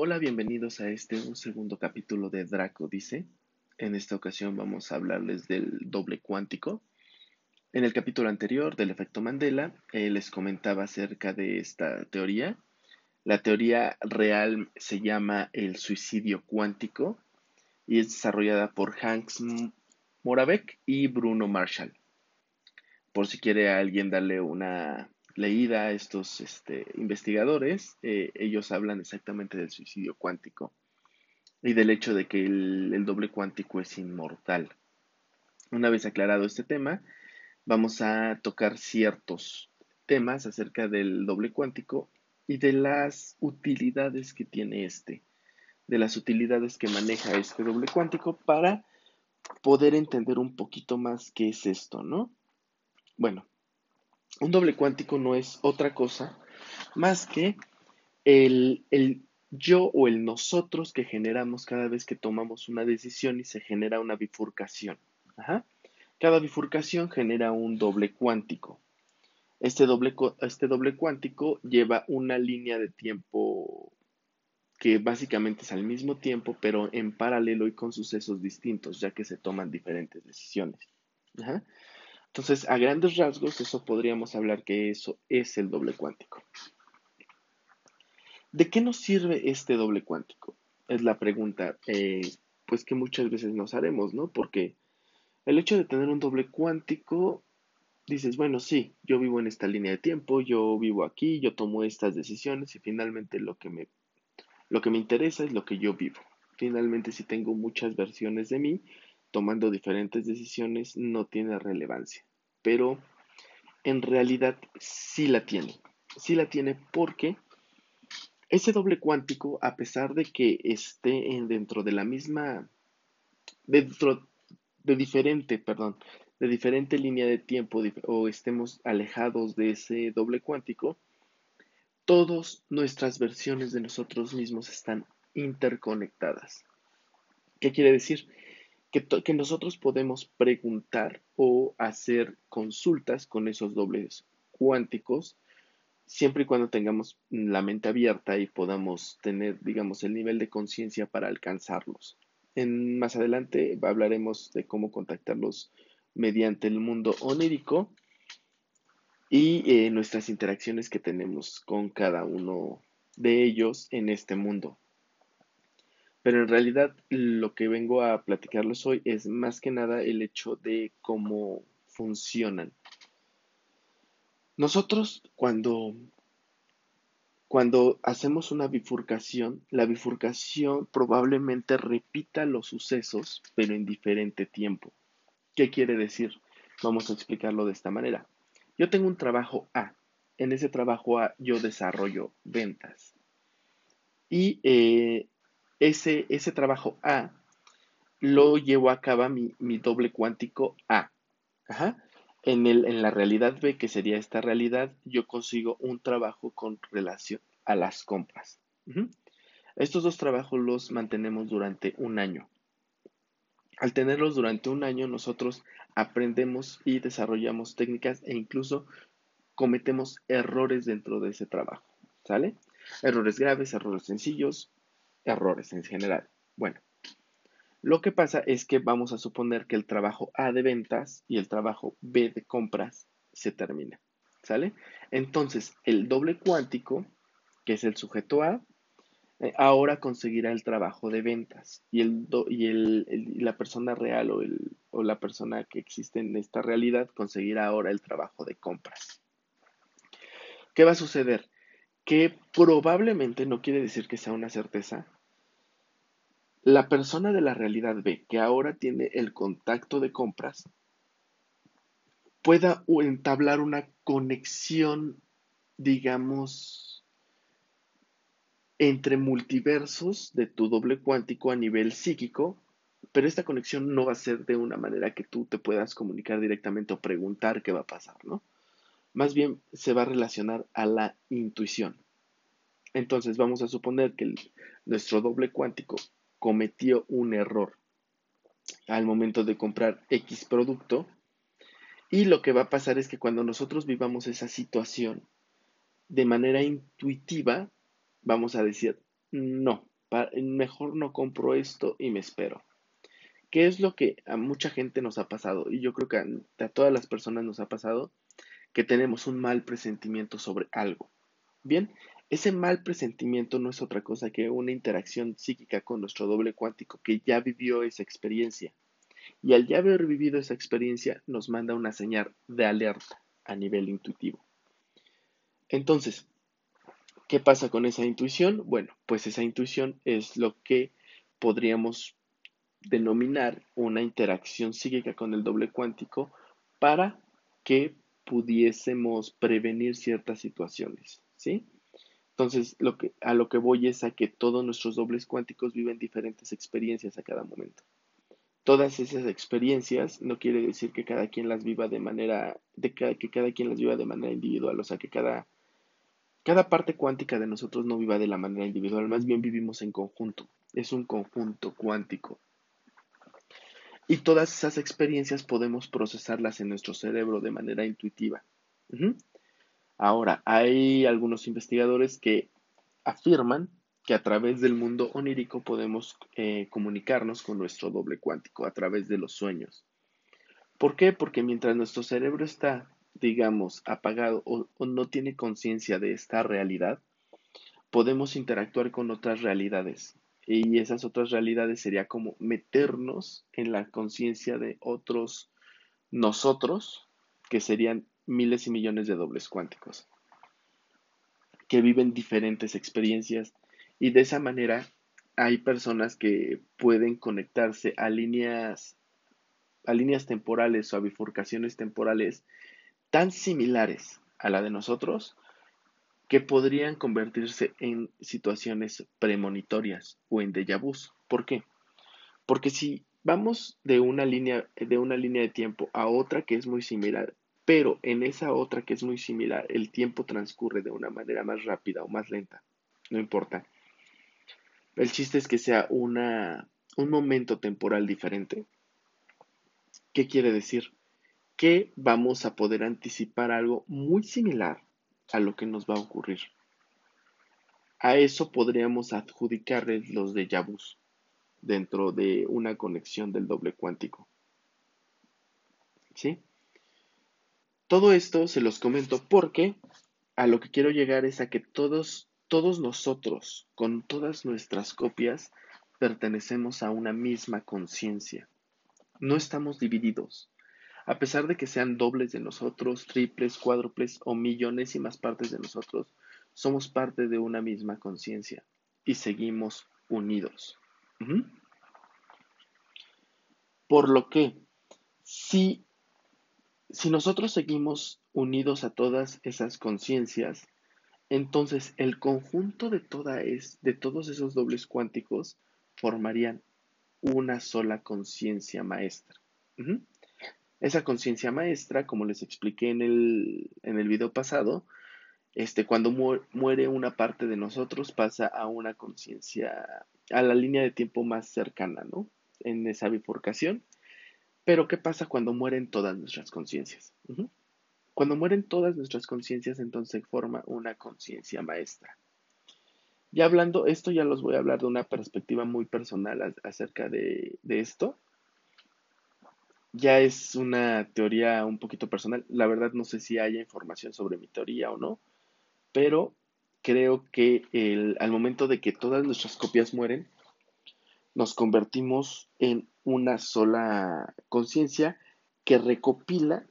Hola, bienvenidos a este un segundo capítulo de Draco Dice. En esta ocasión vamos a hablarles del doble cuántico. En el capítulo anterior del efecto Mandela eh, les comentaba acerca de esta teoría. La teoría real se llama el suicidio cuántico y es desarrollada por Hanks Moravec y Bruno Marshall. Por si quiere alguien darle una leída a estos este, investigadores, eh, ellos hablan exactamente del suicidio cuántico y del hecho de que el, doble cuántico es inmortal. Una vez aclarado este tema, vamos a tocar ciertos temas acerca del doble cuántico y de las utilidades que tiene este, de las utilidades que maneja este doble cuántico para poder entender un poquito más qué es esto, ¿no? Bueno, un doble cuántico no es otra cosa más que el, yo o el nosotros que generamos cada vez que tomamos una decisión y se genera una bifurcación. Cada bifurcación genera un doble cuántico. Este doble, este doble cuántico lleva una línea de tiempo que básicamente es al mismo tiempo, pero en paralelo y con sucesos distintos, ya que se toman diferentes decisiones. Entonces, a grandes rasgos, eso podríamos hablar que eso es el doble cuántico. ¿De qué nos sirve este doble cuántico? Es la pregunta, eh, pues que muchas veces nos haremos, ¿no? Porque el hecho de tener un doble cuántico, dices, bueno, sí, yo vivo en esta línea de tiempo, yo vivo aquí, yo tomo estas decisiones y finalmente lo que me, lo que me interesa es lo que yo vivo. Finalmente, si tengo muchas versiones de mí, tomando diferentes decisiones no tiene relevancia. Pero en realidad sí la tiene. Sí la tiene porque ese doble cuántico, a pesar de que esté dentro de la misma, dentro de diferente, perdón, de diferente línea de tiempo o estemos alejados de ese doble cuántico, todas nuestras versiones de nosotros mismos están interconectadas. ¿Qué quiere decir? Que, nosotros podemos preguntar o hacer consultas con esos dobles cuánticos siempre y cuando tengamos la mente abierta y podamos tener, digamos, el nivel de conciencia para alcanzarlos. En, más adelante hablaremos de cómo contactarlos mediante el mundo onírico y eh, nuestras interacciones que tenemos con cada uno de ellos en este mundo. Pero en realidad lo que vengo a platicarles hoy es más que nada el hecho de cómo funcionan. Nosotros cuando, cuando hacemos una bifurcación, la bifurcación probablemente repita los sucesos, pero en diferente tiempo. ¿Qué quiere decir? Vamos a explicarlo de esta manera. Yo tengo un trabajo A. En ese trabajo A yo desarrollo ventas. Y eh, ese, ese trabajo A lo llevo a cabo mi, doble cuántico A. En, el, en la realidad B, que sería esta realidad, yo consigo un trabajo con relación a las compras. Estos dos trabajos los mantenemos durante un año. Al tenerlos durante un año, nosotros aprendemos y desarrollamos técnicas e incluso cometemos errores dentro de ese trabajo. ¿Sale? Errores graves, errores sencillos, errores en general. Bueno, lo que pasa es que vamos a suponer que el trabajo A de ventas y el trabajo B de compras se termina. ¿Sale? Entonces, el doble cuántico, que es el sujeto A, eh, ahora conseguirá el trabajo de ventas y, el, y la persona real o, o la persona que existe en esta realidad conseguirá ahora el trabajo de compras. ¿Qué va a suceder? Que probablemente, no quiere decir que sea una certeza, la persona de la realidad B, que ahora tiene el contacto de compras, pueda entablar una conexión, digamos, entre multiversos de tu doble cuántico a nivel psíquico, pero esta conexión no va a ser de una manera que tú te puedas comunicar directamente o preguntar qué va a pasar, ¿no? Más bien se va a relacionar a la intuición. Entonces vamos a suponer que nuestro doble cuántico cometió un error al momento de comprar X producto. Y lo que va a pasar es que cuando nosotros vivamos esa situación de manera intuitiva, vamos a decir, no, mejor no compro esto y me espero. ¿Qué es lo que a mucha gente nos ha pasado? Y yo creo que a, todas las personas nos ha pasado que tenemos un mal presentimiento sobre algo. Bien, ese mal presentimiento no es otra cosa que una interacción psíquica con nuestro doble cuántico que ya vivió esa experiencia. Y al ya haber vivido esa experiencia nos manda una señal de alerta a nivel intuitivo. Entonces, ¿qué pasa con esa intuición? Bueno, pues esa intuición es lo que podríamos denominar una interacción psíquica con el doble cuántico para que pudiésemos prevenir ciertas situaciones, ¿sí? Entonces, lo que, a lo que voy es a que todos nuestros dobles cuánticos viven diferentes experiencias a cada momento. Todas esas experiencias no quiere decir que cada quien las viva de manera, de que cada quien las viva de manera individual, o sea, que cada, cada parte cuántica de nosotros no viva de la manera individual, más bien vivimos en conjunto, es un conjunto cuántico. Y todas esas experiencias podemos procesarlas en nuestro cerebro de manera intuitiva. Ahora, hay algunos investigadores que afirman que a través del mundo onírico podemos eh, comunicarnos con nuestro doble cuántico a través de los sueños. ¿Por qué? Porque mientras nuestro cerebro está, digamos, apagado o no tiene conciencia de esta realidad, podemos interactuar con otras realidades, y esas otras realidades sería como meternos en la conciencia de otros nosotros, que serían miles y millones de dobles cuánticos, que viven diferentes experiencias y de esa manera hay personas que pueden conectarse a líneas a líneas temporales o a bifurcaciones temporales tan similares a la de nosotros que podrían convertirse en situaciones premonitorias o en déjà vus. ¿Por qué? Porque si vamos de una línea de una línea de tiempo a otra que es muy similar, pero en esa otra que es muy similar el tiempo transcurre de una manera más rápida o más lenta, no importa. El chiste es que sea una un momento temporal diferente. ¿Qué quiere decir? Que vamos a poder anticipar algo muy similar a lo que nos va a ocurrir. A eso podríamos adjudicarles los de vus dentro de una conexión del doble cuántico. ¿Sí? Todo esto se los comento porque a lo que quiero llegar es a que todos, todos nosotros, con todas nuestras copias, pertenecemos a una misma conciencia. No estamos divididos. A pesar de que sean dobles de nosotros, triples, cuádruples o millonésimas partes de nosotros, somos parte de una misma conciencia y seguimos unidos. Por lo que, si, si nosotros seguimos unidos a todas esas conciencias, entonces el conjunto de, toda es, de todos esos dobles cuánticos formarían una sola conciencia maestra. Esa conciencia maestra, como les expliqué en el, en el video pasado, este, cuando muere una parte de nosotros pasa a una conciencia, a la línea de tiempo más cercana, ¿no? En esa bifurcación. Pero ¿qué pasa cuando mueren todas nuestras conciencias? Cuando mueren todas nuestras conciencias, entonces forma una conciencia maestra. Ya hablando, esto ya los voy a hablar de una perspectiva muy personal acerca de, de esto ya es una teoría un poquito personal. La verdad no sé si haya información sobre mi teoría o no, pero creo que el, al momento de que todas nuestras copias mueren, nos convertimos en una sola conciencia que recopila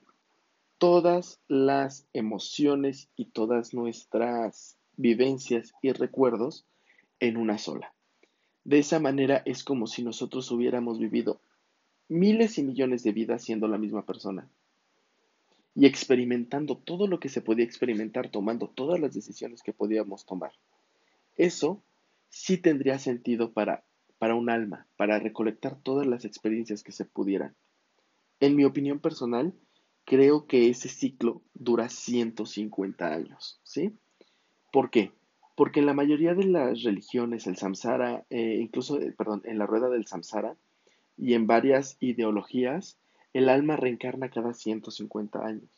todas las emociones y todas nuestras vivencias y recuerdos en una sola. De esa manera es como si nosotros hubiéramos vivido miles y millones de vidas siendo la misma persona y experimentando todo lo que se podía experimentar, tomando todas las decisiones que podíamos tomar. Eso sí tendría sentido para, para un alma, para recolectar todas las experiencias que se pudieran. En mi opinión personal, creo que ese ciclo dura 150 años, ¿sí? ¿Por qué? Porque en la mayoría de las religiones, el samsara, eh, incluso, eh, perdón, en la rueda del samsara, y en varias ideologías, el alma reencarna cada 150 años.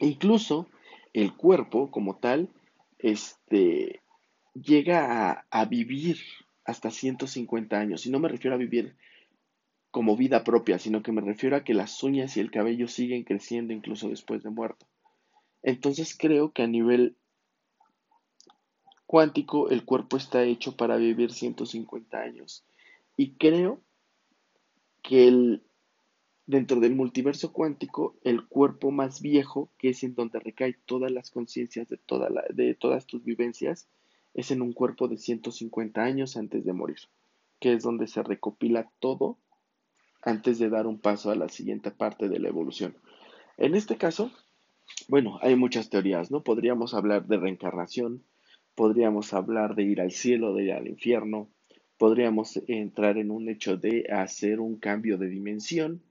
incluso el cuerpo como tal, este, llega a, vivir hasta 150 años. Y no me refiero a vivir como vida propia, sino que me refiero a que las uñas y el cabello siguen creciendo incluso después de muerto. Entonces creo que a nivel cuántico el cuerpo está hecho para vivir 150 años. Y creo que el, dentro del multiverso cuántico, el cuerpo más viejo, que es en donde recae todas las conciencias de, toda de todas tus vivencias, es en un cuerpo de 150 años antes de morir, que es donde se recopila todo antes de dar un paso a la siguiente parte de la evolución. En este caso, bueno, hay muchas teorías, ¿no? Podríamos hablar de reencarnación, podríamos hablar de ir al cielo, de ir al infierno, podríamos entrar en un hecho de hacer un cambio de dimensión,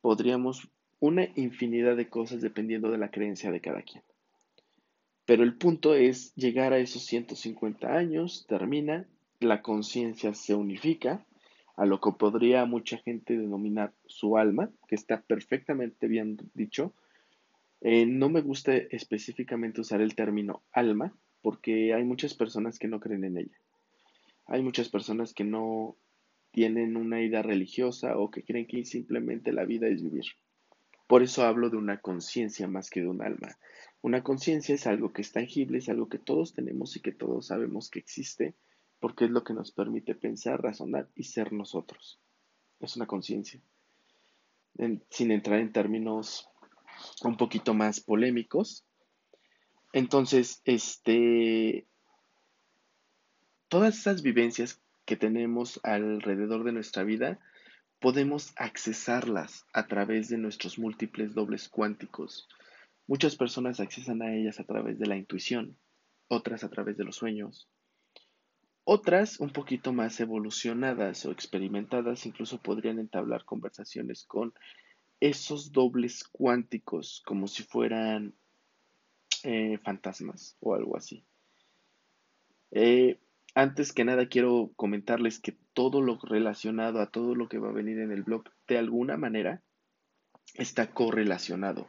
podríamos una infinidad de cosas dependiendo de la creencia de cada quien. Pero el punto es llegar a esos 150 años, termina, la conciencia se unifica, a lo que podría mucha gente denominar su alma, que está perfectamente bien dicho. Eh, no me gusta específicamente usar el término alma, porque hay muchas personas que no creen en ella. Hay muchas personas que no tienen una idea religiosa o que creen que simplemente la vida es vivir. Por eso hablo de una conciencia más que de un alma. Una conciencia es algo que es tangible, es algo que todos tenemos y que todos sabemos que existe, porque es lo que nos permite pensar, razonar y ser nosotros. Es una conciencia. sin entrar en términos un poquito más polémicos, entonces, este, todas esas vivencias que tenemos alrededor de nuestra vida, podemos accesarlas a través de nuestros múltiples dobles cuánticos. Muchas personas accesan a ellas a través de la intuición, otras a través de los sueños. Otras, un poquito más evolucionadas o experimentadas, incluso podrían entablar conversaciones con esos dobles cuánticos, como si fueran eh, fantasmas o algo así. Eh, antes que nada quiero comentarles que todo lo relacionado a todo lo que va a venir en el blog de alguna manera está correlacionado.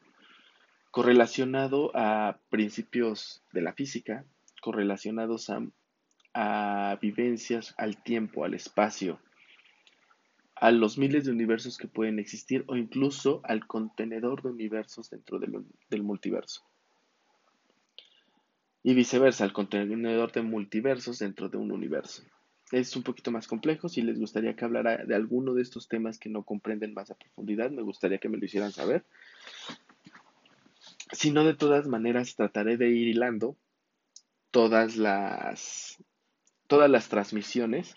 Correlacionado a principios de la física, correlacionados a, vivencias, al tiempo, al espacio, a los miles de universos que pueden existir o incluso al contenedor de universos dentro del multiverso y viceversa, el contenedor de multiversos dentro de un universo. Es un poquito más complejo. Si les gustaría que hablara de alguno de estos temas que no comprenden más a profundidad, me gustaría que me lo hicieran saber. Si no, de todas maneras, trataré de ir hilando todas las, todas las transmisiones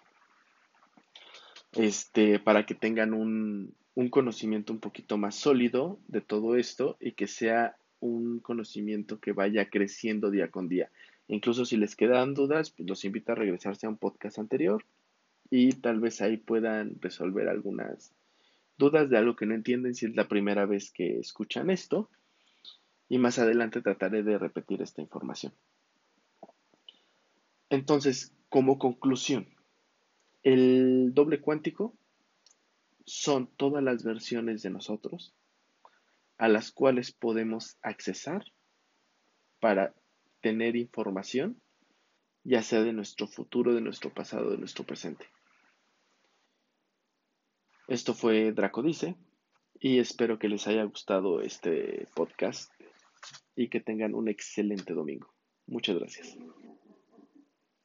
este, para que tengan un, un conocimiento un poquito más sólido de todo esto y que sea un conocimiento que vaya creciendo día con día. Incluso si les quedan dudas, pues los invito a regresarse a un podcast anterior y tal vez ahí puedan resolver algunas dudas de algo que no entienden si es la primera vez que escuchan esto. Y más adelante trataré de repetir esta información. Entonces, como conclusión, el doble cuántico son todas las versiones de nosotros a las cuales podemos accesar para tener información, ya sea de nuestro futuro, de nuestro pasado, de nuestro presente. Esto fue Draco Dice y espero que les haya gustado este podcast y que tengan un excelente domingo. Muchas gracias.